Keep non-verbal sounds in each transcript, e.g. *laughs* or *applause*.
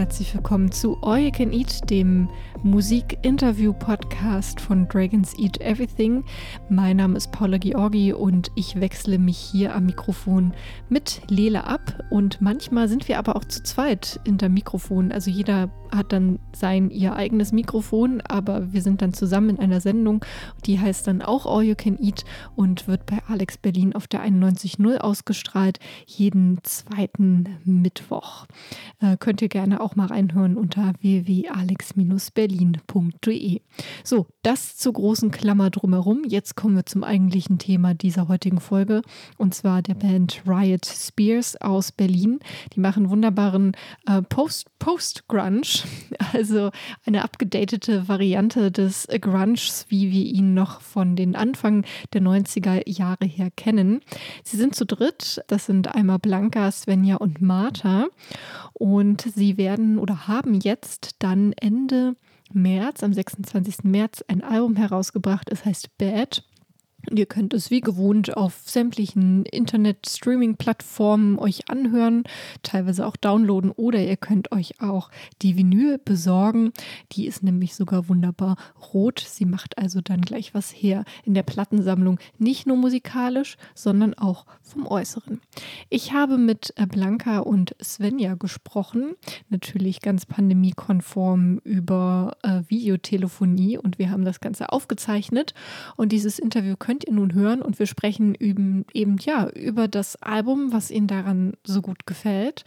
Herzlich willkommen zu All You Can Eat, dem Musik-Interview-Podcast von Dragons Eat Everything. Mein Name ist Paula Georgi und ich wechsle mich hier am Mikrofon mit Lele ab. Und manchmal sind wir aber auch zu zweit in der Mikrofon. Also jeder hat dann sein ihr eigenes Mikrofon, aber wir sind dann zusammen in einer Sendung, die heißt dann auch All You Can Eat und wird bei Alex Berlin auf der 91.0 ausgestrahlt, jeden zweiten Mittwoch. Äh, könnt ihr gerne auch mal reinhören unter www.alex-berlin.de. So, das zur großen Klammer drumherum. Jetzt kommen wir zum eigentlichen Thema dieser heutigen Folge und zwar der Band Riot Spears aus Berlin. Die machen wunderbaren äh, Post-Grunge, Post *laughs* also eine abgedatete Variante des Grunges, wie wir ihn noch von den Anfang der 90er Jahre her kennen. Sie sind zu dritt, das sind einmal Blanca, Svenja und Martha und sie werden oder haben jetzt dann Ende März, am 26. März, ein Album herausgebracht. Es heißt Bad. Ihr könnt es wie gewohnt auf sämtlichen Internet-Streaming-Plattformen euch anhören, teilweise auch downloaden oder ihr könnt euch auch die Vinyl besorgen. Die ist nämlich sogar wunderbar rot. Sie macht also dann gleich was her in der Plattensammlung, nicht nur musikalisch, sondern auch vom Äußeren. Ich habe mit Blanca und Svenja gesprochen, natürlich ganz pandemiekonform über äh, Videotelefonie und wir haben das Ganze aufgezeichnet und dieses Interview könnt könnt ihr nun hören und wir sprechen eben, eben ja über das Album, was Ihnen daran so gut gefällt,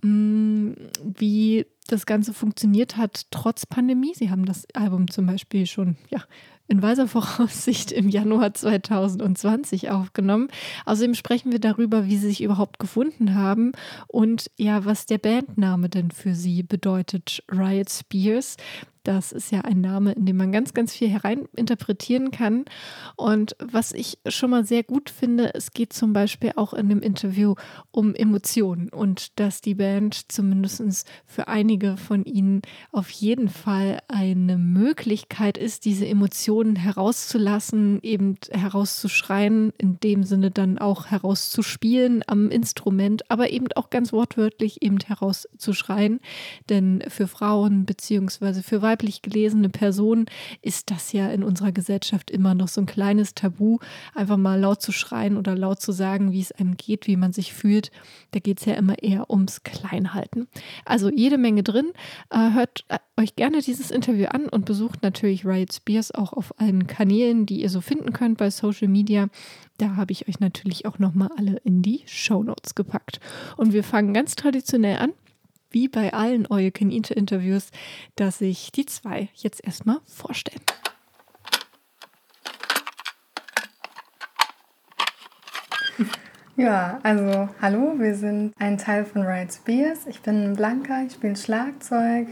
mm, wie das Ganze funktioniert hat trotz Pandemie. Sie haben das Album zum Beispiel schon ja, in weiser Voraussicht im Januar 2020 aufgenommen. Außerdem sprechen wir darüber, wie sie sich überhaupt gefunden haben und ja, was der Bandname denn für sie bedeutet. Riot Spears. Das ist ja ein Name, in dem man ganz, ganz viel hereininterpretieren kann. Und was ich schon mal sehr gut finde, es geht zum Beispiel auch in dem Interview um Emotionen und dass die Band zumindest für einige von ihnen auf jeden Fall eine Möglichkeit ist, diese Emotionen herauszulassen, eben herauszuschreien, in dem Sinne dann auch herauszuspielen am Instrument, aber eben auch ganz wortwörtlich eben herauszuschreien. Denn für Frauen beziehungsweise für Weibliche weiblich gelesene Person ist das ja in unserer Gesellschaft immer noch so ein kleines Tabu, einfach mal laut zu schreien oder laut zu sagen, wie es einem geht, wie man sich fühlt. Da geht es ja immer eher ums Kleinhalten. Also jede Menge drin. Äh, hört äh, euch gerne dieses Interview an und besucht natürlich Riot Spears auch auf allen Kanälen, die ihr so finden könnt bei Social Media. Da habe ich euch natürlich auch nochmal alle in die Show Notes gepackt. Und wir fangen ganz traditionell an wie bei allen All You Can Eat Interviews, dass sich die zwei jetzt erstmal vorstellen. Ja, also hallo, wir sind ein Teil von Riot Spears. Ich bin Blanca, ich spiele Schlagzeug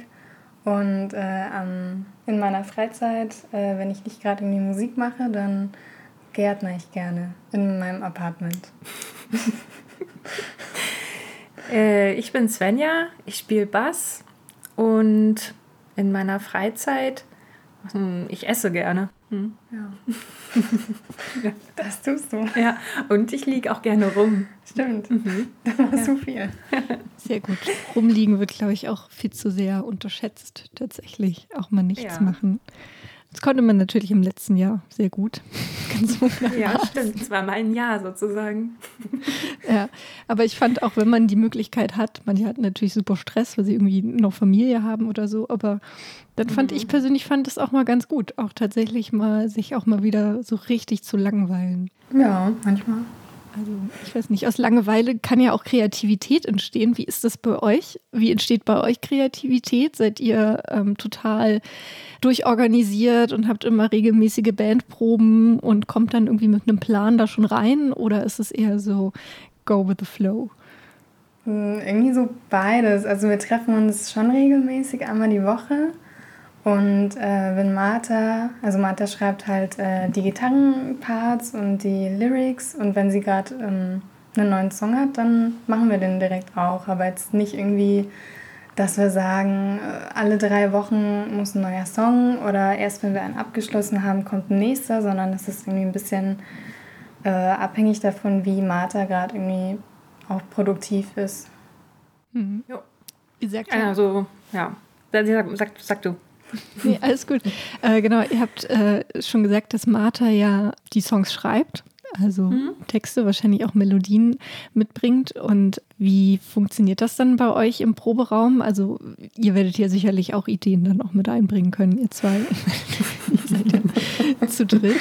und äh, um, in meiner Freizeit, äh, wenn ich nicht gerade irgendwie Musik mache, dann gärtner ich gerne in meinem Apartment. *laughs* Äh, ich bin Svenja, ich spiele Bass und in meiner Freizeit, hm, ich esse gerne. Hm. Ja. *laughs* Das tust du. Ja, und ich liege auch gerne rum. Stimmt. Mhm. Da machst ja. du viel. Sehr gut. Rumliegen wird, glaube ich, auch viel zu sehr unterschätzt, tatsächlich. Auch mal nichts ja. machen. Das konnte man natürlich im letzten Jahr sehr gut. *laughs* Ganz ja, stimmt. Es war mal ein Jahr sozusagen. *laughs* ja, aber ich fand auch, wenn man die Möglichkeit hat, manche hatten natürlich super Stress, weil sie irgendwie noch Familie haben oder so, aber dann fand mhm. ich persönlich fand es auch mal ganz gut, auch tatsächlich mal sich auch mal wieder so richtig zu langweilen. Ja, manchmal. Also ich weiß nicht, aus Langeweile kann ja auch Kreativität entstehen. Wie ist das bei euch? Wie entsteht bei euch Kreativität? Seid ihr ähm, total durchorganisiert und habt immer regelmäßige Bandproben und kommt dann irgendwie mit einem Plan da schon rein? Oder ist es eher so go with the flow? Hm, irgendwie so beides. Also wir treffen uns schon regelmäßig einmal die Woche. Und äh, wenn Martha, also Martha schreibt halt äh, die Gitarrenparts und die Lyrics und wenn sie gerade ähm, einen neuen Song hat, dann machen wir den direkt auch. Aber jetzt nicht irgendwie, dass wir sagen, äh, alle drei Wochen muss ein neuer Song oder erst wenn wir einen abgeschlossen haben, kommt ein nächster, sondern es ist irgendwie ein bisschen äh, abhängig davon, wie Martha gerade irgendwie auch produktiv ist. Mhm. Ja. Wie sagt ihr? Also, ja. Sag, sag, sag du. *laughs* Nee, alles gut. Äh, genau, ihr habt äh, schon gesagt, dass Martha ja die Songs schreibt, also mhm. Texte, wahrscheinlich auch Melodien mitbringt. Und wie funktioniert das dann bei euch im Proberaum? Also ihr werdet ja sicherlich auch Ideen dann auch mit einbringen können, ihr zwei. *laughs* ihr seid ja *laughs* zu dritt.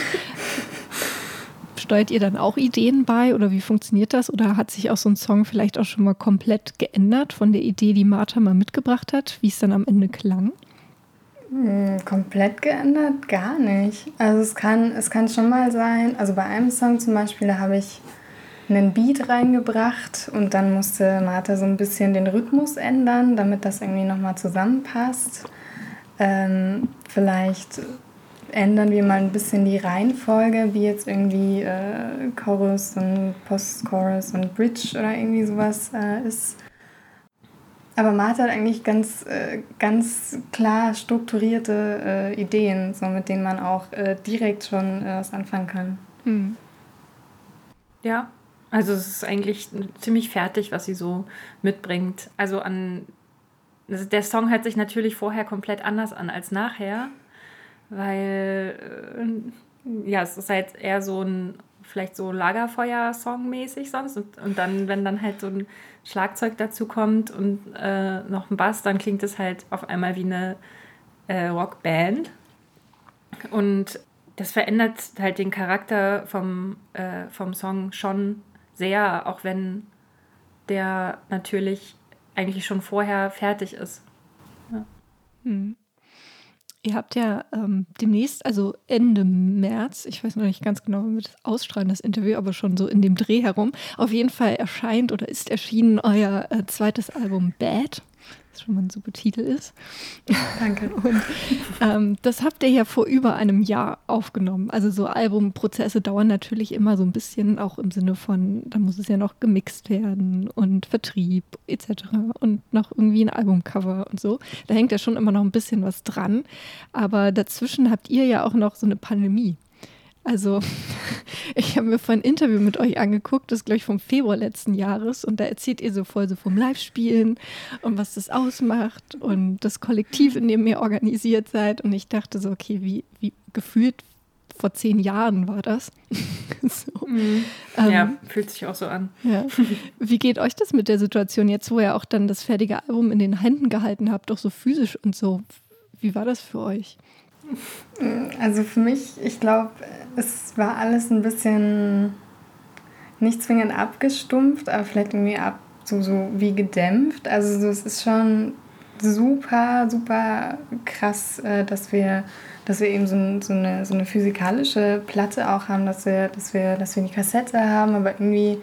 Steuert ihr dann auch Ideen bei oder wie funktioniert das? Oder hat sich auch so ein Song vielleicht auch schon mal komplett geändert von der Idee, die Martha mal mitgebracht hat, wie es dann am Ende klang? Hm, komplett geändert? Gar nicht. Also es kann, es kann schon mal sein, also bei einem Song zum Beispiel, da habe ich einen Beat reingebracht und dann musste Martha so ein bisschen den Rhythmus ändern, damit das irgendwie nochmal zusammenpasst. Ähm, vielleicht ändern wir mal ein bisschen die Reihenfolge, wie jetzt irgendwie äh, Chorus und Post-Chorus und Bridge oder irgendwie sowas äh, ist. Aber Martha hat eigentlich ganz, äh, ganz klar strukturierte äh, Ideen, so mit denen man auch äh, direkt schon was anfangen kann. Hm. Ja, also es ist eigentlich ziemlich fertig, was sie so mitbringt. Also an also der Song hört sich natürlich vorher komplett anders an als nachher, weil ja, es ist halt eher so ein vielleicht so Lagerfeuer-Song mäßig sonst und, und dann, wenn dann halt so ein Schlagzeug dazu kommt und äh, noch ein Bass, dann klingt es halt auf einmal wie eine äh, Rockband. Und das verändert halt den Charakter vom, äh, vom Song schon sehr, auch wenn der natürlich eigentlich schon vorher fertig ist. Ja. Hm. Ihr habt ja ähm, demnächst, also Ende März, ich weiß noch nicht ganz genau, wann wir das ausstrahlen, das Interview, aber schon so in dem Dreh herum, auf jeden Fall erscheint oder ist erschienen euer äh, zweites Album Bad was schon mal ein super Titel ist. Danke. *laughs* Und ähm, das habt ihr ja vor über einem Jahr aufgenommen. Also so Albumprozesse dauern natürlich immer so ein bisschen, auch im Sinne von, da muss es ja noch gemixt werden und Vertrieb etc. und noch irgendwie ein Albumcover und so. Da hängt ja schon immer noch ein bisschen was dran. Aber dazwischen habt ihr ja auch noch so eine Pandemie. Also, *laughs* ich habe mir vorhin ein Interview mit euch angeguckt, das ist, glaube ich, vom Februar letzten Jahres. Und da erzählt ihr so voll so vom Live-Spielen und was das ausmacht und das Kollektiv, in dem ihr organisiert seid. Und ich dachte so, okay, wie, wie gefühlt vor zehn Jahren war das. *laughs* so. mhm. ähm, ja, fühlt sich auch so an. Ja. *laughs* Wie geht euch das mit der Situation jetzt, wo ihr auch dann das fertige Album in den Händen gehalten habt, doch so physisch und so? Wie war das für euch? Also für mich, ich glaube, es war alles ein bisschen nicht zwingend abgestumpft, aber vielleicht irgendwie ab, so, so wie gedämpft. Also so, es ist schon super, super krass, äh, dass wir, dass wir eben so, so, eine, so eine physikalische Platte auch haben, dass wir, dass wir, dass wir die Kassette haben, aber irgendwie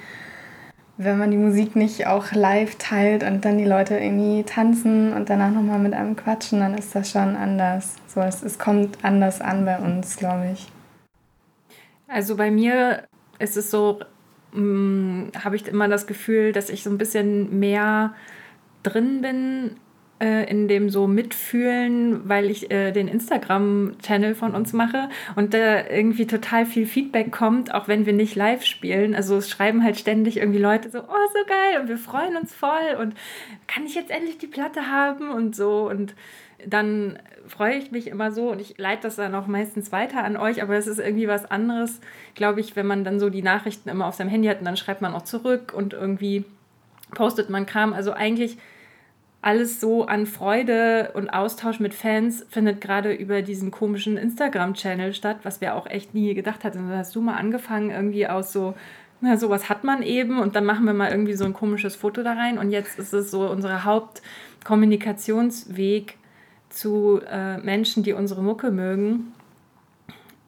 wenn man die Musik nicht auch live teilt und dann die Leute irgendwie tanzen und danach nochmal mit einem quatschen, dann ist das schon anders. So, es, es kommt anders an bei uns, glaube ich. Also bei mir ist es so, hm, habe ich immer das Gefühl, dass ich so ein bisschen mehr drin bin äh, in dem so mitfühlen, weil ich äh, den Instagram-Channel von uns mache und da irgendwie total viel Feedback kommt, auch wenn wir nicht live spielen. Also es schreiben halt ständig irgendwie Leute so, oh, so geil und wir freuen uns voll und kann ich jetzt endlich die Platte haben und so und dann freue ich mich immer so und ich leite das dann auch meistens weiter an euch, aber es ist irgendwie was anderes, glaube ich, wenn man dann so die Nachrichten immer auf seinem Handy hat und dann schreibt man auch zurück und irgendwie postet man Kram. Also eigentlich alles so an Freude und Austausch mit Fans findet gerade über diesen komischen Instagram-Channel statt, was wir auch echt nie gedacht hatten. Da hast du mal angefangen, irgendwie aus so, na, sowas hat man eben und dann machen wir mal irgendwie so ein komisches Foto da rein und jetzt ist es so unser Hauptkommunikationsweg zu äh, Menschen, die unsere Mucke mögen.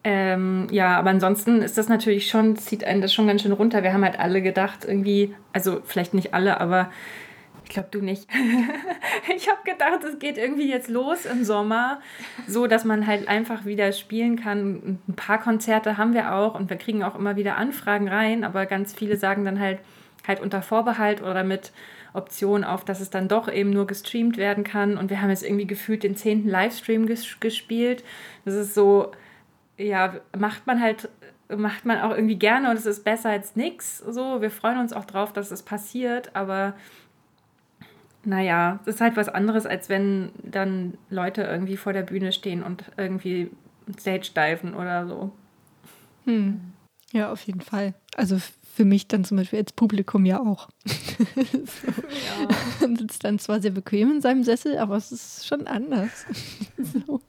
Ähm, ja, aber ansonsten ist das natürlich schon, zieht einen das schon ganz schön runter. Wir haben halt alle gedacht, irgendwie, also vielleicht nicht alle, aber glaube, du nicht. *laughs* ich habe gedacht, es geht irgendwie jetzt los im Sommer, so dass man halt einfach wieder spielen kann. Ein paar Konzerte haben wir auch und wir kriegen auch immer wieder Anfragen rein, aber ganz viele sagen dann halt halt unter Vorbehalt oder mit Option auf, dass es dann doch eben nur gestreamt werden kann. Und wir haben jetzt irgendwie gefühlt den zehnten Livestream ges gespielt. Das ist so, ja, macht man halt macht man auch irgendwie gerne und es ist besser als nichts. So, wir freuen uns auch drauf, dass es passiert, aber naja, das ist halt was anderes, als wenn dann Leute irgendwie vor der Bühne stehen und irgendwie Stage diven oder so. Hm. Ja, auf jeden Fall. Also für mich dann zum Beispiel als Publikum ja auch. *laughs* so. ja. Man sitzt dann zwar sehr bequem in seinem Sessel, aber es ist schon anders. *laughs* so.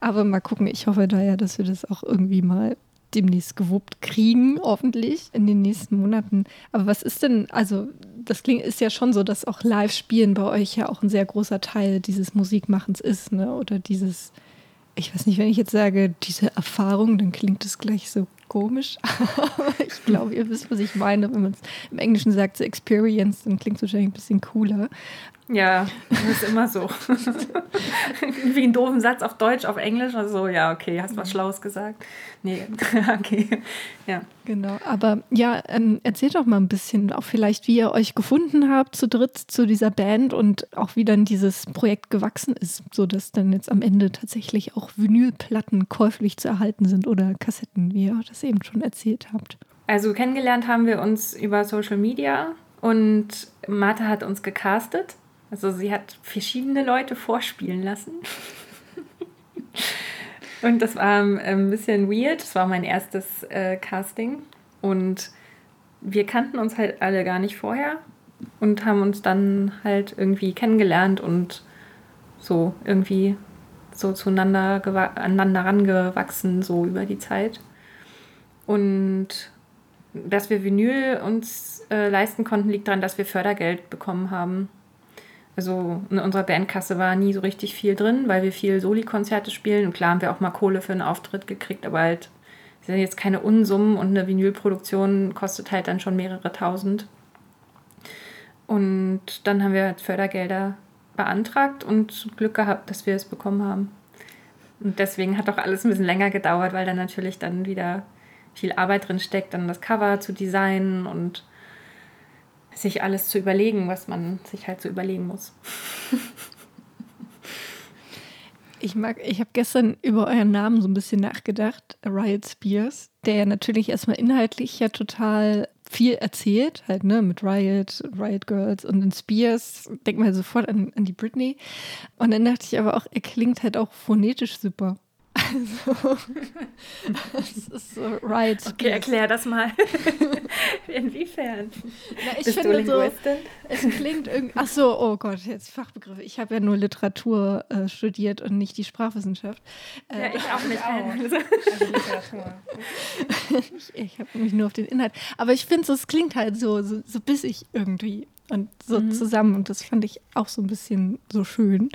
Aber mal gucken, ich hoffe da ja, dass wir das auch irgendwie mal demnächst gewuppt kriegen, hoffentlich in den nächsten Monaten. Aber was ist denn, also das klingt, ist ja schon so, dass auch Live-Spielen bei euch ja auch ein sehr großer Teil dieses Musikmachens ist, ne? Oder dieses, ich weiß nicht, wenn ich jetzt sage, diese Erfahrung, dann klingt das gleich so komisch. *laughs* Aber ich glaube, ihr wisst, was ich meine. Wenn man es im Englischen sagt, so Experience, dann klingt es wahrscheinlich ein bisschen cooler. Ja, das ist immer so. Wie ein doofen Satz auf Deutsch, auf Englisch. Also, ja, okay, hast was Schlaues gesagt. Nee, *laughs* okay. Ja. Genau, aber ja, ähm, erzählt doch mal ein bisschen, auch vielleicht, wie ihr euch gefunden habt zu dritt zu dieser Band und auch wie dann dieses Projekt gewachsen ist, sodass dann jetzt am Ende tatsächlich auch Vinylplatten käuflich zu erhalten sind oder Kassetten, wie ihr das eben schon erzählt habt. Also kennengelernt haben wir uns über Social Media und Martha hat uns gecastet also sie hat verschiedene Leute vorspielen lassen. *laughs* und das war ähm, ein bisschen weird. Das war mein erstes äh, Casting. Und wir kannten uns halt alle gar nicht vorher und haben uns dann halt irgendwie kennengelernt und so irgendwie so zueinander aneinander rangewachsen, so über die Zeit. Und dass wir Vinyl uns äh, leisten konnten, liegt daran, dass wir Fördergeld bekommen haben also in unserer Bandkasse war nie so richtig viel drin, weil wir viel Soli-Konzerte spielen. Und klar haben wir auch mal Kohle für einen Auftritt gekriegt, aber halt sind jetzt keine Unsummen und eine Vinylproduktion kostet halt dann schon mehrere tausend. Und dann haben wir Fördergelder beantragt und Glück gehabt, dass wir es bekommen haben. Und deswegen hat auch alles ein bisschen länger gedauert, weil dann natürlich dann wieder viel Arbeit drin steckt, dann das Cover zu designen und sich alles zu überlegen, was man sich halt so überlegen muss. Ich mag, ich habe gestern über euren Namen so ein bisschen nachgedacht, Riot Spears, der ja natürlich erstmal inhaltlich ja total viel erzählt, halt, ne, mit Riot, Riot Girls und den Spears, denk mal sofort an, an die Britney. Und dann dachte ich aber auch, er klingt halt auch phonetisch super. Also, *laughs* das ist so right. Okay, erklär das mal. *laughs* Inwiefern? Na, ich Bist finde du so, es klingt irgendwie. Ach so, oh Gott, jetzt Fachbegriffe. Ich habe ja nur Literatur äh, studiert und nicht die Sprachwissenschaft. Äh, ja, ich auch nicht. *laughs* Also, also Literatur. ich ich habe mich nur auf den Inhalt. Aber ich finde, so, es klingt halt so, so, so bissig irgendwie und so mhm. zusammen. Und das fand ich auch so ein bisschen so schön.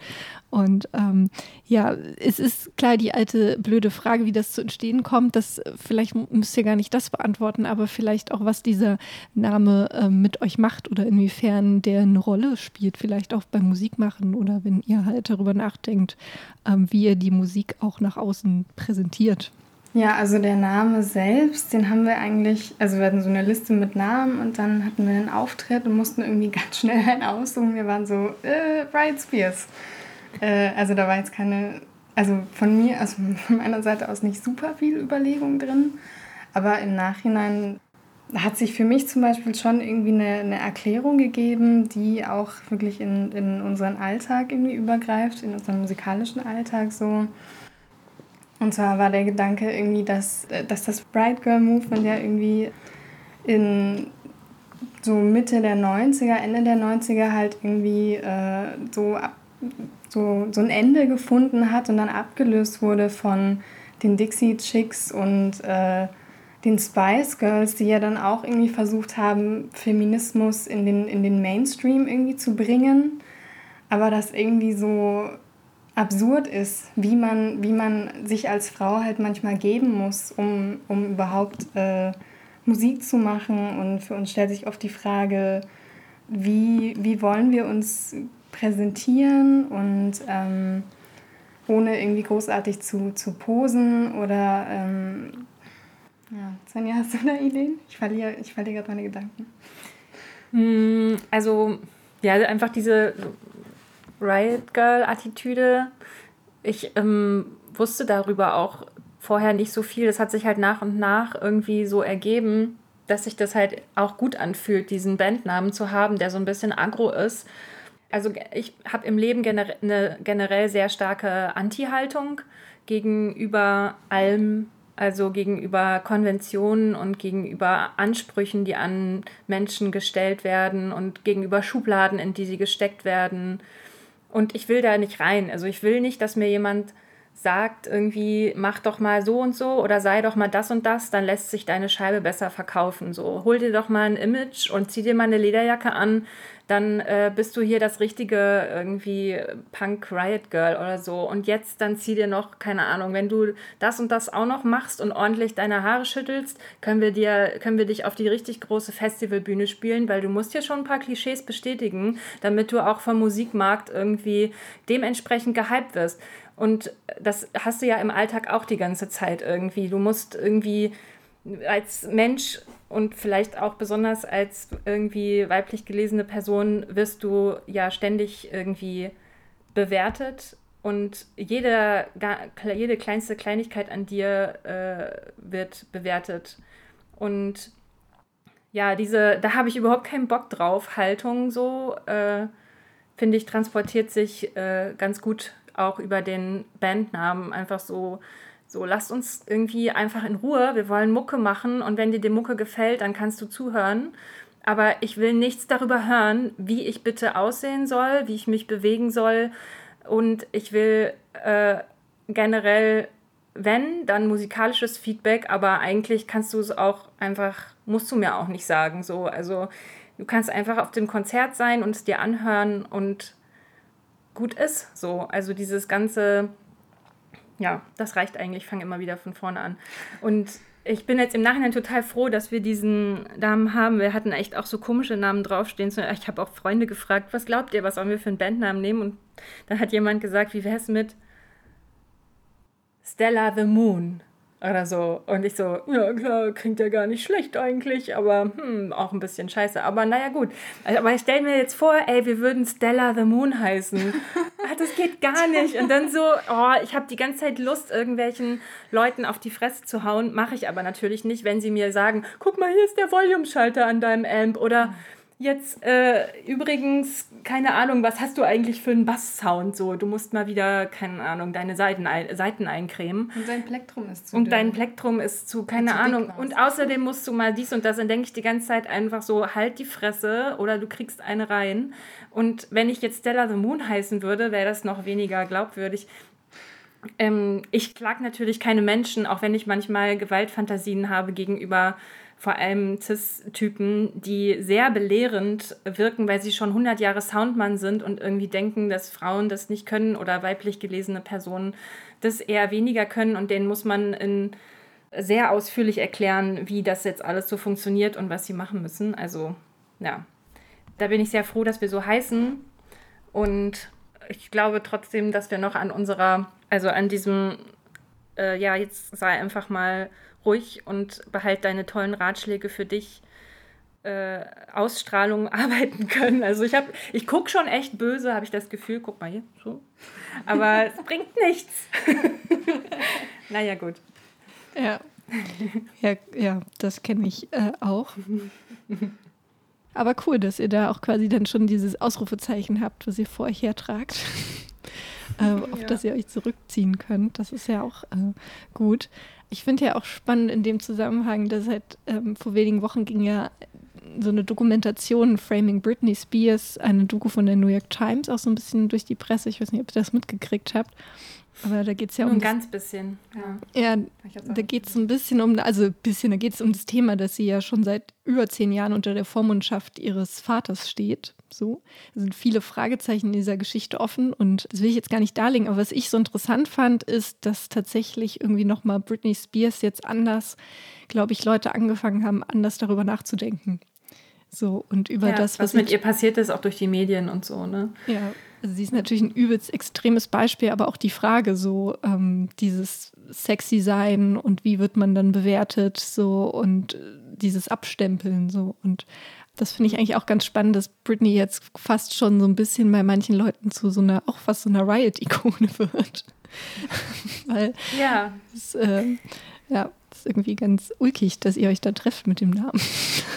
Und ähm, ja, es ist klar die alte blöde Frage, wie das zu entstehen kommt. Das vielleicht müsst ihr gar nicht das beantworten, aber vielleicht auch, was dieser Name äh, mit euch macht oder inwiefern der eine Rolle spielt, vielleicht auch beim Musikmachen oder wenn ihr halt darüber nachdenkt, ähm, wie ihr die Musik auch nach außen präsentiert. Ja, also der Name selbst, den haben wir eigentlich, also wir hatten so eine Liste mit Namen und dann hatten wir einen Auftritt und mussten irgendwie *laughs* ganz schnell einen aussuchen. Wir waren so, äh, Bright Spears. Äh, also da war jetzt keine, also von mir, also *laughs* von meiner Seite aus nicht super viel Überlegung drin, aber im Nachhinein hat sich für mich zum Beispiel schon irgendwie eine, eine Erklärung gegeben, die auch wirklich in, in unseren Alltag irgendwie übergreift, in unseren musikalischen Alltag so und zwar war der Gedanke irgendwie, dass, äh, dass das Bright Girl Movement ja irgendwie in so Mitte der 90er, Ende der 90er halt irgendwie äh, so, so, so ein Ende gefunden hat und dann abgelöst wurde von den Dixie Chicks und äh, den Spice Girls, die ja dann auch irgendwie versucht haben, Feminismus in den, in den Mainstream irgendwie zu bringen. Aber das irgendwie so absurd ist, wie man, wie man sich als Frau halt manchmal geben muss, um, um überhaupt äh, Musik zu machen. Und für uns stellt sich oft die Frage, wie, wie wollen wir uns präsentieren und ähm, ohne irgendwie großartig zu, zu posen oder ähm, ja, Svenja, hast du da Ideen? Ich verliere, ich verliere gerade meine Gedanken. Hm, also, ja, einfach diese Riot Girl-Attitüde. Ich ähm, wusste darüber auch vorher nicht so viel. Das hat sich halt nach und nach irgendwie so ergeben, dass sich das halt auch gut anfühlt, diesen Bandnamen zu haben, der so ein bisschen aggro ist. also ich habe im Leben gener eine generell sehr starke Anti-Haltung gegenüber allem, also gegenüber Konventionen und gegenüber Ansprüchen, die an Menschen gestellt werden und gegenüber Schubladen, in die sie gesteckt werden. Und ich will da nicht rein. Also ich will nicht, dass mir jemand sagt irgendwie, mach doch mal so und so oder sei doch mal das und das, dann lässt sich deine Scheibe besser verkaufen. So, hol dir doch mal ein Image und zieh dir mal eine Lederjacke an, dann äh, bist du hier das richtige irgendwie Punk Riot Girl oder so. Und jetzt dann zieh dir noch, keine Ahnung, wenn du das und das auch noch machst und ordentlich deine Haare schüttelst, können wir dir, können wir dich auf die richtig große Festivalbühne spielen, weil du musst hier schon ein paar Klischees bestätigen, damit du auch vom Musikmarkt irgendwie dementsprechend gehypt wirst. Und das hast du ja im Alltag auch die ganze Zeit irgendwie. Du musst irgendwie als Mensch und vielleicht auch besonders als irgendwie weiblich gelesene Person wirst du ja ständig irgendwie bewertet und jede, jede kleinste Kleinigkeit an dir äh, wird bewertet. Und ja, diese, da habe ich überhaupt keinen Bock drauf, Haltung so, äh, finde ich, transportiert sich äh, ganz gut auch über den Bandnamen. Einfach so, so, lasst uns irgendwie einfach in Ruhe. Wir wollen Mucke machen und wenn dir die Mucke gefällt, dann kannst du zuhören. Aber ich will nichts darüber hören, wie ich bitte aussehen soll, wie ich mich bewegen soll. Und ich will äh, generell, wenn, dann musikalisches Feedback, aber eigentlich kannst du es auch einfach, musst du mir auch nicht sagen. So, also du kannst einfach auf dem Konzert sein und es dir anhören und gut ist. So, also dieses ganze ja, das reicht eigentlich. Ich fange immer wieder von vorne an. Und ich bin jetzt im Nachhinein total froh, dass wir diesen Namen haben. Wir hatten echt auch so komische Namen draufstehen. Ich habe auch Freunde gefragt, was glaubt ihr, was sollen wir für einen Bandnamen nehmen? Und dann hat jemand gesagt, wie wäre es mit Stella the Moon? Oder so. Und ich so, ja klar, klingt ja gar nicht schlecht eigentlich, aber hm, auch ein bisschen scheiße. Aber naja, gut. Aber ich stelle mir jetzt vor, ey, wir würden Stella the Moon heißen. *laughs* ah, das geht gar nicht. Und dann so, oh, ich habe die ganze Zeit Lust, irgendwelchen Leuten auf die Fresse zu hauen. Mache ich aber natürlich nicht, wenn sie mir sagen, guck mal, hier ist der Volume-Schalter an deinem Amp. Oder Jetzt äh, übrigens, keine Ahnung, was hast du eigentlich für einen Bass-Sound? So, du musst mal wieder, keine Ahnung, deine Seiten, ein, Seiten eincremen. Und dein Plektrum ist zu. Und dein Plektrum ist zu, keine Ahnung. Und außerdem musst du mal dies und das. Dann denke ich die ganze Zeit einfach so, halt die Fresse oder du kriegst eine rein. Und wenn ich jetzt Stella the Moon heißen würde, wäre das noch weniger glaubwürdig. Ähm, ich klag natürlich keine Menschen, auch wenn ich manchmal Gewaltfantasien habe gegenüber vor allem CIS-Typen, die sehr belehrend wirken, weil sie schon 100 Jahre Soundmann sind und irgendwie denken, dass Frauen das nicht können oder weiblich gelesene Personen das eher weniger können. Und denen muss man in sehr ausführlich erklären, wie das jetzt alles so funktioniert und was sie machen müssen. Also ja, da bin ich sehr froh, dass wir so heißen. Und ich glaube trotzdem, dass wir noch an unserer, also an diesem, äh, ja, jetzt sei einfach mal ruhig und behalt deine tollen Ratschläge für dich. Äh, Ausstrahlung *laughs* arbeiten können. Also ich habe, ich gucke schon echt böse, habe ich das Gefühl. Guck mal hier, so. Aber *laughs* es bringt nichts. *laughs* naja, gut. Ja. Ja, ja das kenne ich äh, auch. Aber cool, dass ihr da auch quasi dann schon dieses Ausrufezeichen habt, was ihr vor euch hertragt. äh, auf ja. das ihr euch zurückziehen könnt. Das ist ja auch äh, gut. Ich finde ja auch spannend in dem Zusammenhang, dass seit ähm, vor wenigen Wochen ging ja so eine Dokumentation Framing Britney Spears, eine Doku von der New York Times, auch so ein bisschen durch die Presse. Ich weiß nicht, ob ihr das mitgekriegt habt. Aber da geht es ja um. Ein ganz bisschen, ja. Ja, da geht es ein bisschen um, also ein bisschen, da geht es um das Thema, dass sie ja schon seit über zehn Jahren unter der Vormundschaft ihres Vaters steht. So. Da sind viele Fragezeichen in dieser Geschichte offen und das will ich jetzt gar nicht darlegen. Aber was ich so interessant fand, ist, dass tatsächlich irgendwie nochmal Britney Spears jetzt anders, glaube ich, Leute angefangen haben, anders darüber nachzudenken. So, und über ja, das, was, was mit ihr passiert ist, auch durch die Medien und so, ne? Ja, also sie ist natürlich ein übelst extremes Beispiel, aber auch die Frage, so ähm, dieses sexy sein und wie wird man dann bewertet, so und äh, dieses Abstempeln, so und das finde ich eigentlich auch ganz spannend, dass Britney jetzt fast schon so ein bisschen bei manchen Leuten zu so einer, auch fast so einer Riot-Ikone *laughs* wird. Weil ja. Das, äh, ja, ist irgendwie ganz ulkig, dass ihr euch da trefft mit dem Namen.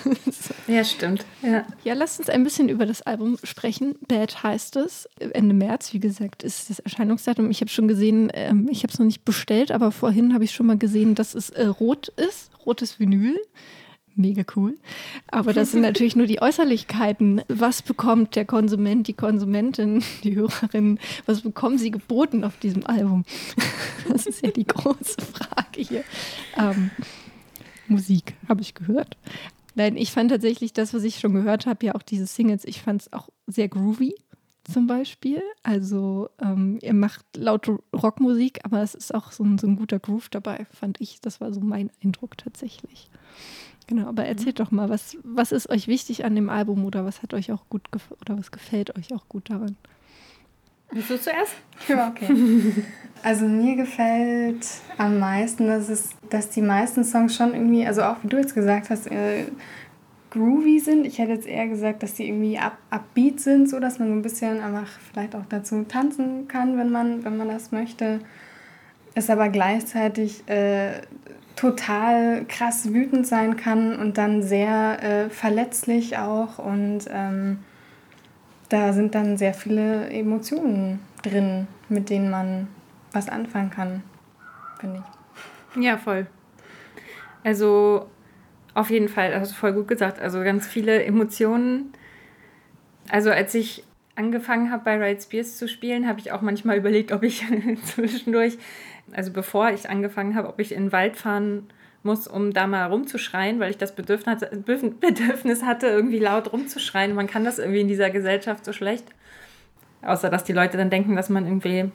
*laughs* ja, stimmt. Ja. ja, lasst uns ein bisschen über das Album sprechen. Bad heißt es. Ende März, wie gesagt, ist das Erscheinungsdatum. Ich habe schon gesehen, ähm, ich habe es noch nicht bestellt, aber vorhin habe ich schon mal gesehen, dass es äh, rot ist, rotes Vinyl mega cool. Aber das sind natürlich nur die Äußerlichkeiten. Was bekommt der Konsument, die Konsumentin, die Hörerin, was bekommen sie geboten auf diesem Album? *laughs* Das ist ja die große Frage hier. Ähm, Musik habe ich gehört. Nein, ich fand tatsächlich das, was ich schon gehört habe, ja auch diese Singles, ich fand es auch sehr groovy zum Beispiel. Also ähm, ihr macht laute Rockmusik, aber es ist auch so ein, so ein guter Groove dabei, fand ich. Das war so mein Eindruck tatsächlich. Genau, aber erzählt mhm. doch mal, was, was ist euch wichtig an dem Album oder was hat euch auch gut oder was gefällt euch auch gut daran? Willst du zuerst? *laughs* Ja, okay. *laughs* Also mir gefällt am meisten, dass, es, dass die meisten Songs schon irgendwie, also auch wie du jetzt gesagt hast, äh, groovy sind. Ich hätte jetzt eher gesagt, dass die irgendwie up, upbeat sind, so dass man so ein bisschen einfach vielleicht auch dazu tanzen kann, wenn man, wenn man das möchte. Es aber gleichzeitig äh, total krass wütend sein kann und dann sehr äh, verletzlich auch. Und ähm, da sind dann sehr viele Emotionen drin, mit denen man was anfangen kann, finde ich. Ja, voll. Also auf jeden Fall, hast du voll gut gesagt. Also ganz viele Emotionen. Also als ich angefangen habe bei Riot Spears zu spielen, habe ich auch manchmal überlegt, ob ich *laughs* zwischendurch also bevor ich angefangen habe, ob ich in den Wald fahren muss, um da mal rumzuschreien, weil ich das Bedürfnis hatte, irgendwie laut rumzuschreien. Man kann das irgendwie in dieser Gesellschaft so schlecht. Außer, dass die Leute dann denken, dass man irgendwie,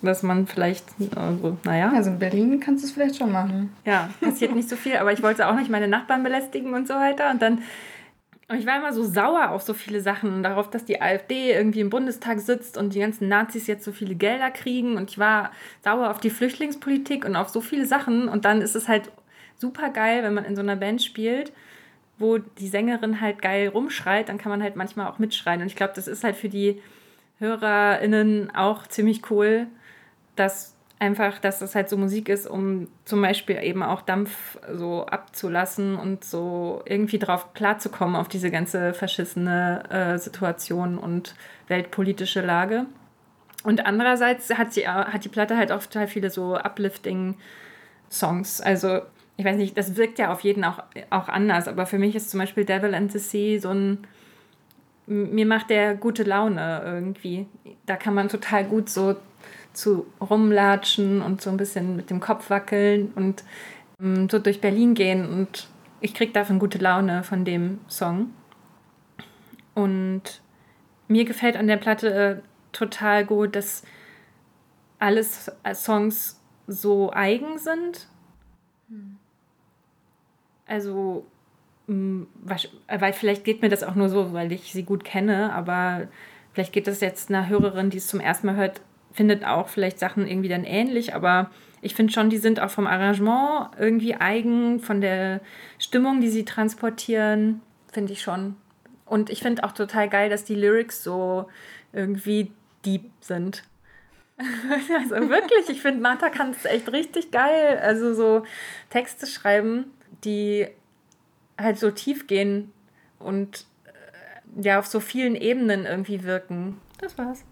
dass man vielleicht, also, naja. Also in Berlin kannst du es vielleicht schon machen. Ja, passiert nicht so viel, aber ich wollte auch nicht meine Nachbarn belästigen und so weiter. Und dann und ich war immer so sauer auf so viele Sachen und darauf, dass die AfD irgendwie im Bundestag sitzt und die ganzen Nazis jetzt so viele Gelder kriegen. Und ich war sauer auf die Flüchtlingspolitik und auf so viele Sachen. Und dann ist es halt super geil, wenn man in so einer Band spielt, wo die Sängerin halt geil rumschreit, dann kann man halt manchmal auch mitschreien. Und ich glaube, das ist halt für die HörerInnen auch ziemlich cool, dass einfach, dass das halt so Musik ist, um zum Beispiel eben auch Dampf so abzulassen und so irgendwie drauf klarzukommen auf diese ganze verschissene äh, Situation und weltpolitische Lage. Und andererseits hat, sie, hat die Platte halt auch total viele so Uplifting-Songs. Also, ich weiß nicht, das wirkt ja auf jeden auch, auch anders, aber für mich ist zum Beispiel Devil and the Sea so ein. Mir macht der gute Laune irgendwie. Da kann man total gut so zu rumlatschen und so ein bisschen mit dem Kopf wackeln und ähm, so durch Berlin gehen und ich kriege davon gute Laune von dem Song. Und mir gefällt an der Platte äh, total gut, dass alles Songs so eigen sind. Also, weil vielleicht geht mir das auch nur so, weil ich sie gut kenne, aber vielleicht geht das jetzt einer Hörerin, die es zum ersten Mal hört, findet auch vielleicht Sachen irgendwie dann ähnlich, aber ich finde schon, die sind auch vom Arrangement irgendwie eigen, von der Stimmung, die sie transportieren, finde ich schon. Und ich finde auch total geil, dass die Lyrics so irgendwie deep sind. *laughs* also wirklich, ich finde, Martha kann es echt richtig geil. Also so Texte schreiben, die halt so tief gehen und äh, ja auf so vielen Ebenen irgendwie wirken. Das war's.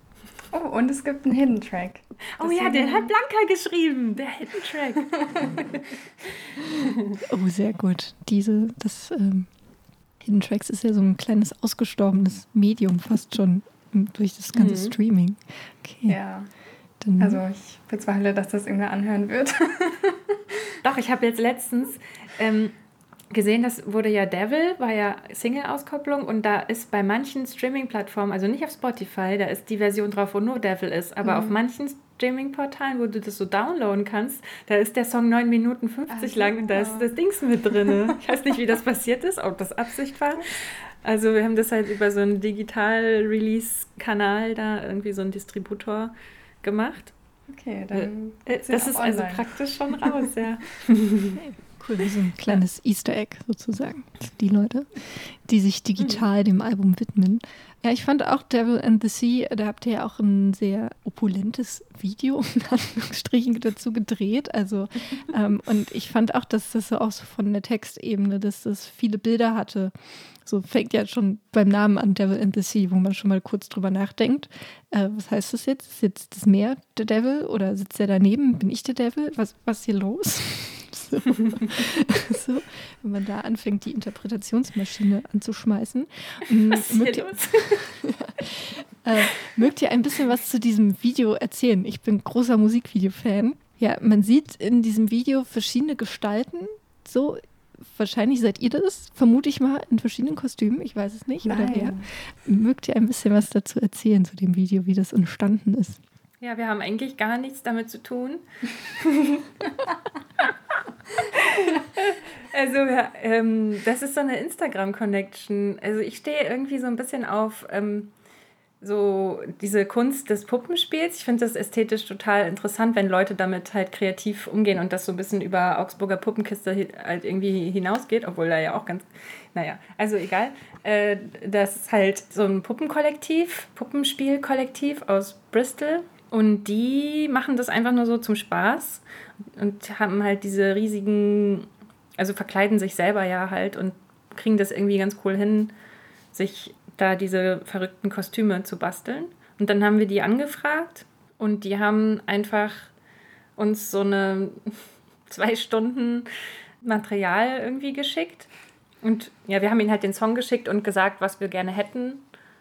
Oh, und es gibt einen Hidden Track. Oh ja, den hat Blanca geschrieben, der Hidden Track. *laughs* oh, sehr gut. Diese, das ähm, Hidden Tracks ist ja so ein kleines ausgestorbenes Medium fast schon durch das ganze mhm. Streaming. Okay. Ja. Dann, also ich bezweifle, dass das irgendwer anhören wird. *laughs* Doch, ich habe jetzt letztens ähm, gesehen, das wurde ja Devil, war ja Single-Auskopplung und da ist bei manchen Streaming-Plattformen, also nicht auf Spotify, da ist die Version drauf, wo nur Devil ist, aber mhm. auf manchen Streaming-Portalen, wo du das so downloaden kannst, da ist der Song 9 Minuten 50 Ach, lang und da ist das Dings mit drin. *laughs* Ich weiß nicht, wie das passiert ist, ob das Absicht war. Also wir haben das halt über so einen Digital-Release-Kanal da, irgendwie so einen Distributor gemacht. Okay, dann. Äh, das ist also online. also praktisch schon raus, ja. *laughs* *laughs* Cool, wie so ein kleines Easter Egg sozusagen. Die Leute, die sich digital dem Album widmen. Ja, ich fand auch Devil and the Sea, da habt ihr ja auch ein sehr opulentes Video *laughs* in Anführungsstrichen dazu gedreht. Also, *laughs* ähm, und ich fand auch, dass das so auch so von der Textebene, dass das viele Bilder hatte. So fängt ja schon beim Namen an Devil and the Sea, wo man schon mal kurz drüber nachdenkt. Äh, was heißt das jetzt? Ist jetzt das Meer der Devil oder sitzt er daneben? Bin ich der Devil? Was, was ist hier los? So. *laughs* so. wenn man da anfängt, die Interpretationsmaschine anzuschmeißen. Was ist mögt, ihr, *laughs* äh, mögt ihr ein bisschen was zu diesem Video erzählen? Ich bin großer Musikvideo-Fan. Ja, man sieht in diesem Video verschiedene Gestalten. So, wahrscheinlich seid ihr das, vermute ich mal, in verschiedenen Kostümen. Ich weiß es nicht. Nein. Oder wer? Mögt ihr ein bisschen was dazu erzählen zu dem Video, wie das entstanden ist? Ja, wir haben eigentlich gar nichts damit zu tun. *laughs* *laughs* also, ja, ähm, das ist so eine Instagram-Connection. Also, ich stehe irgendwie so ein bisschen auf ähm, so diese Kunst des Puppenspiels. Ich finde das ästhetisch total interessant, wenn Leute damit halt kreativ umgehen und das so ein bisschen über Augsburger Puppenkiste halt irgendwie hinausgeht, obwohl da ja auch ganz, naja, also egal. Äh, das ist halt so ein Puppenkollektiv, Puppenspielkollektiv aus Bristol und die machen das einfach nur so zum Spaß und haben halt diese riesigen, also verkleiden sich selber ja halt und kriegen das irgendwie ganz cool hin, sich da diese verrückten Kostüme zu basteln. Und dann haben wir die angefragt und die haben einfach uns so eine *laughs* zwei Stunden Material irgendwie geschickt. Und ja, wir haben ihnen halt den Song geschickt und gesagt, was wir gerne hätten.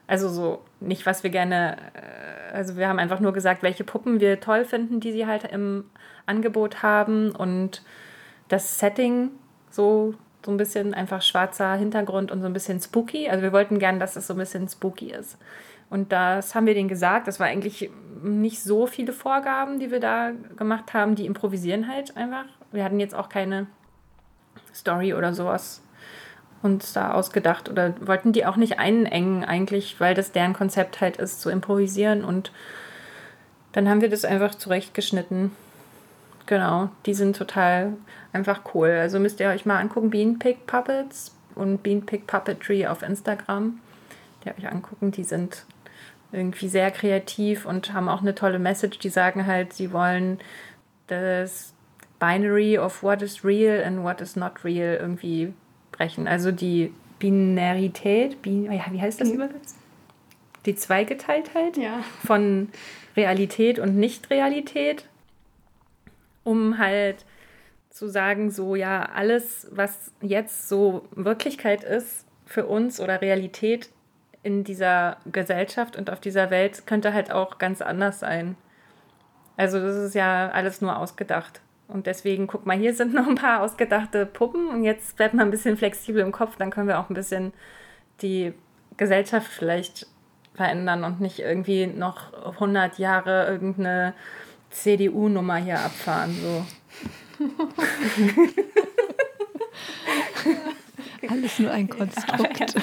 Also so nicht, was wir gerne, äh, also wir haben einfach nur gesagt, welche Puppen wir toll finden, die sie halt im Angebot haben und das Setting so, so ein bisschen einfach schwarzer Hintergrund und so ein bisschen spooky. Also wir wollten gerne, dass es so ein bisschen spooky ist. Und das haben wir denen gesagt. Das war eigentlich nicht so viele Vorgaben, die wir da gemacht haben. Die improvisieren halt einfach. Wir hatten jetzt auch keine Story oder sowas uns da ausgedacht oder wollten die auch nicht einengen eigentlich, weil das deren Konzept halt ist, zu improvisieren und dann haben wir das einfach zurechtgeschnitten. Genau, die sind total einfach cool. Also müsst ihr euch mal angucken, Beanpig Puppets und Beanpig Puppetry auf Instagram. Die euch angucken, die sind irgendwie sehr kreativ und haben auch eine tolle Message. Die sagen halt, sie wollen das Binary of what is real and what is not real irgendwie brechen. Also die Binarität, bin, ja, wie heißt das übersetzt? Die Zweigeteiltheit ja. von Realität und Nicht-Realität, um halt zu sagen, so ja, alles, was jetzt so Wirklichkeit ist für uns oder Realität in dieser Gesellschaft und auf dieser Welt, könnte halt auch ganz anders sein. Also das ist ja alles nur ausgedacht. Und deswegen, guck mal, hier sind noch ein paar ausgedachte Puppen und jetzt bleibt man ein bisschen flexibel im Kopf, dann können wir auch ein bisschen die Gesellschaft vielleicht verändern und nicht irgendwie noch 100 Jahre irgendeine CDU-Nummer hier abfahren. So. *laughs* Alles nur ein Konstrukt.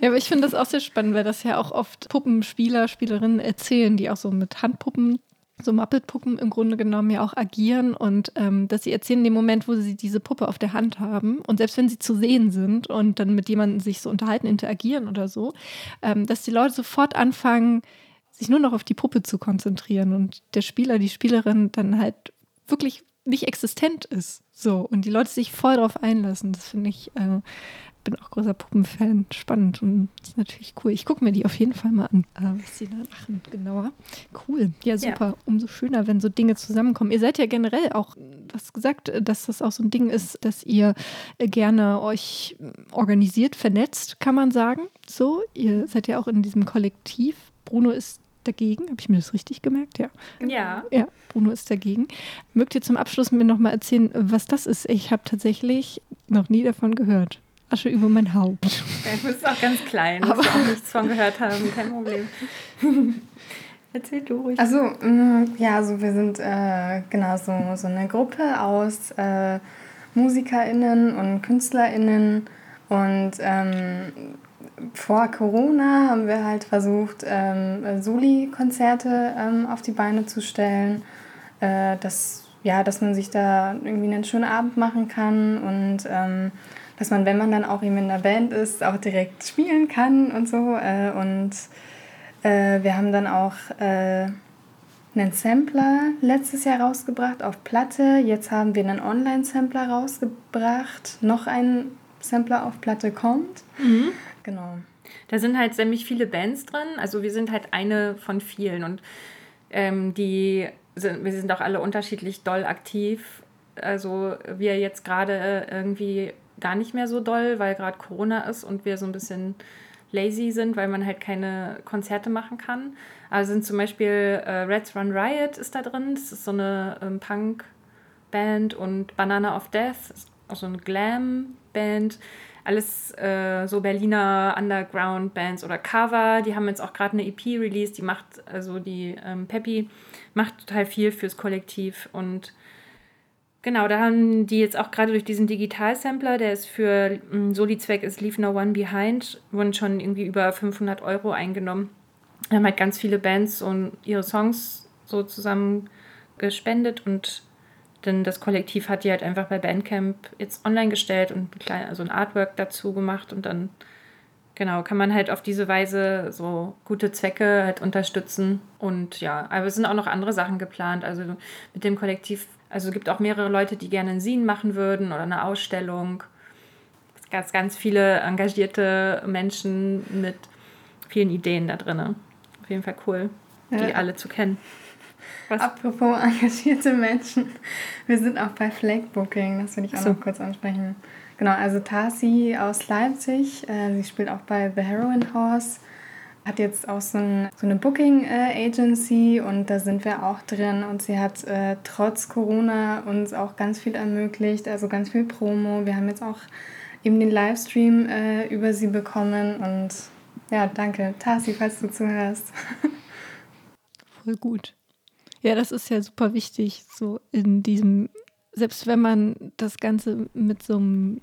ja, aber ich finde das auch sehr spannend, weil das ja auch oft Puppenspieler, Spielerinnen erzählen, die auch so mit Handpuppen so Muppet-Puppen im Grunde genommen ja auch agieren und ähm, dass sie erzählen in dem Moment, wo sie diese Puppe auf der Hand haben und selbst wenn sie zu sehen sind und dann mit jemandem sich so unterhalten, interagieren oder so, ähm, dass die Leute sofort anfangen, sich nur noch auf die Puppe zu konzentrieren und der Spieler, die Spielerin dann halt wirklich nicht existent ist. So und die Leute sich voll darauf einlassen. Das finde ich äh, bin auch großer Puppenfan. Spannend und ist natürlich cool. Ich gucke mir die auf jeden Fall mal an, äh, was sie da machen, genauer. Cool. Ja, super. Ja. Umso schöner, wenn so Dinge zusammenkommen. Ihr seid ja generell auch, hast gesagt, dass das auch so ein Ding ist, dass ihr gerne euch organisiert, vernetzt, kann man sagen. So, ihr seid ja auch in diesem Kollektiv. Bruno ist dagegen. Habe ich mir das richtig gemerkt? Ja. Ja. Ja, Bruno ist dagegen. Mögt ihr zum Abschluss mir noch mal erzählen, was das ist? Ich habe tatsächlich noch nie davon gehört. Asche über mein Haupt. Ja, du bist auch ganz klein, aber auch nichts von gehört haben, kein Problem. *laughs* Erzähl du ruhig. Also, mm, ja, also wir sind äh, genau so, so eine Gruppe aus äh, MusikerInnen und KünstlerInnen und ähm, vor Corona haben wir halt versucht, ähm, Soli-Konzerte ähm, auf die Beine zu stellen. Äh, das ja, dass man sich da irgendwie einen schönen Abend machen kann und ähm, dass man, wenn man dann auch eben in der Band ist, auch direkt spielen kann und so. Äh, und äh, wir haben dann auch äh, einen Sampler letztes Jahr rausgebracht auf Platte. Jetzt haben wir einen Online-Sampler rausgebracht. Noch ein Sampler auf Platte kommt. Mhm. Genau. Da sind halt ziemlich viele Bands drin. Also wir sind halt eine von vielen und ähm, die sind, wir sind auch alle unterschiedlich doll aktiv. Also wir jetzt gerade irgendwie gar nicht mehr so doll, weil gerade Corona ist und wir so ein bisschen lazy sind, weil man halt keine Konzerte machen kann. Also sind zum Beispiel äh, Reds Run Riot ist da drin. Das ist so eine ähm, Punk-Band und Banana of Death ist auch so eine Glam-Band. Alles äh, so Berliner Underground-Bands oder Cover. Die haben jetzt auch gerade eine EP released. Die macht, also die ähm, Peppy macht total viel fürs Kollektiv und Genau, da haben die jetzt auch gerade durch diesen Digital-Sampler, der ist für mm, Soli-Zweck ist Leave No One Behind, wurden schon irgendwie über 500 Euro eingenommen. Da haben halt ganz viele Bands und ihre Songs so zusammen gespendet und dann das Kollektiv hat die halt einfach bei Bandcamp jetzt online gestellt und ein, klein, also ein Artwork dazu gemacht und dann genau kann man halt auf diese Weise so gute Zwecke halt unterstützen und ja, aber es sind auch noch andere Sachen geplant. Also mit dem Kollektiv also es gibt auch mehrere Leute, die gerne ein Scene machen würden oder eine Ausstellung. Es gibt ganz viele engagierte Menschen mit vielen Ideen da drin. Auf jeden Fall cool, die ja. alle zu kennen. Was? Apropos *laughs* engagierte Menschen, wir sind auch bei Flagbooking, das will ich auch so. noch kurz ansprechen. Genau, also Tarsi aus Leipzig, äh, sie spielt auch bei The Heroin Horse hat jetzt auch so, ein, so eine Booking-Agency äh, und da sind wir auch drin und sie hat äh, trotz Corona uns auch ganz viel ermöglicht, also ganz viel Promo. Wir haben jetzt auch eben den Livestream äh, über sie bekommen und ja, danke. Tasi, falls du zuhörst. *laughs* Voll gut. Ja, das ist ja super wichtig, so in diesem, selbst wenn man das Ganze mit so einem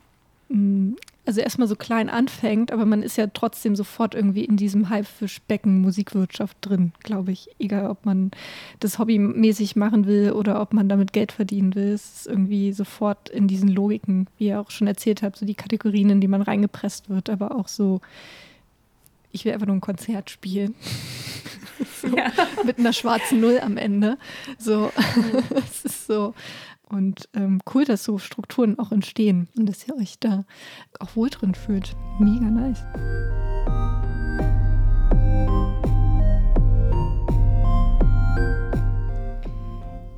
mm, also erstmal so klein anfängt, aber man ist ja trotzdem sofort irgendwie in diesem Haifischbecken Musikwirtschaft drin, glaube ich. Egal, ob man das hobbymäßig machen will oder ob man damit Geld verdienen will. Es ist irgendwie sofort in diesen Logiken, wie ihr auch schon erzählt habt, so die Kategorien, in die man reingepresst wird, aber auch so, ich will einfach nur ein Konzert spielen. *laughs* so, ja. Mit einer schwarzen Null am Ende. So, *laughs* es ist so, und ähm, cool, dass so Strukturen auch entstehen und dass ihr euch da auch wohl drin fühlt. Mega nice.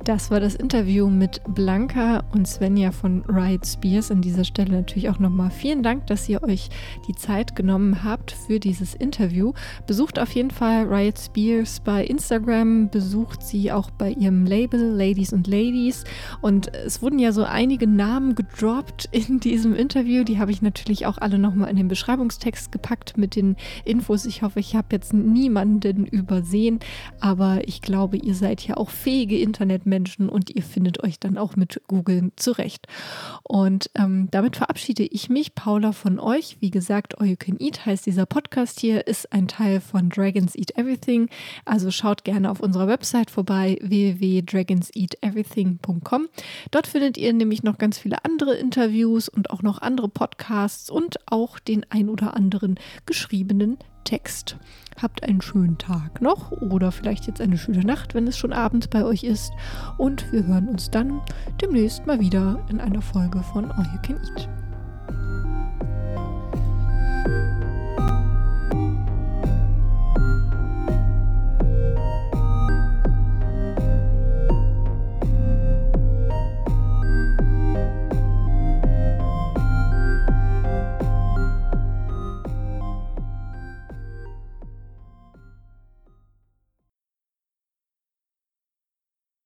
Das war das Interview mit Blanca und Svenja von Riot Spears. An dieser Stelle natürlich auch nochmal vielen Dank, dass ihr euch die Zeit genommen habt für dieses Interview. Besucht auf jeden Fall Riot Spears bei Instagram, besucht sie auch bei ihrem Label Ladies and Ladies. Und es wurden ja so einige Namen gedroppt in diesem Interview. Die habe ich natürlich auch alle nochmal in den Beschreibungstext gepackt mit den Infos. Ich hoffe, ich habe jetzt niemanden übersehen, aber ich glaube, ihr seid ja auch fähige Internetmenschen Menschen und ihr findet euch dann auch mit Google zurecht. Und ähm, damit verabschiede ich mich, Paula, von euch. Wie gesagt, All You Can Eat heißt dieser Podcast hier, ist ein Teil von Dragons Eat Everything. Also schaut gerne auf unserer Website vorbei, www.dragonseateverything.com. Dort findet ihr nämlich noch ganz viele andere Interviews und auch noch andere Podcasts und auch den ein oder anderen geschriebenen Text. Habt einen schönen Tag noch oder vielleicht jetzt eine schöne Nacht, wenn es schon Abend bei euch ist. Und wir hören uns dann demnächst mal wieder in einer Folge von All You Can Eat.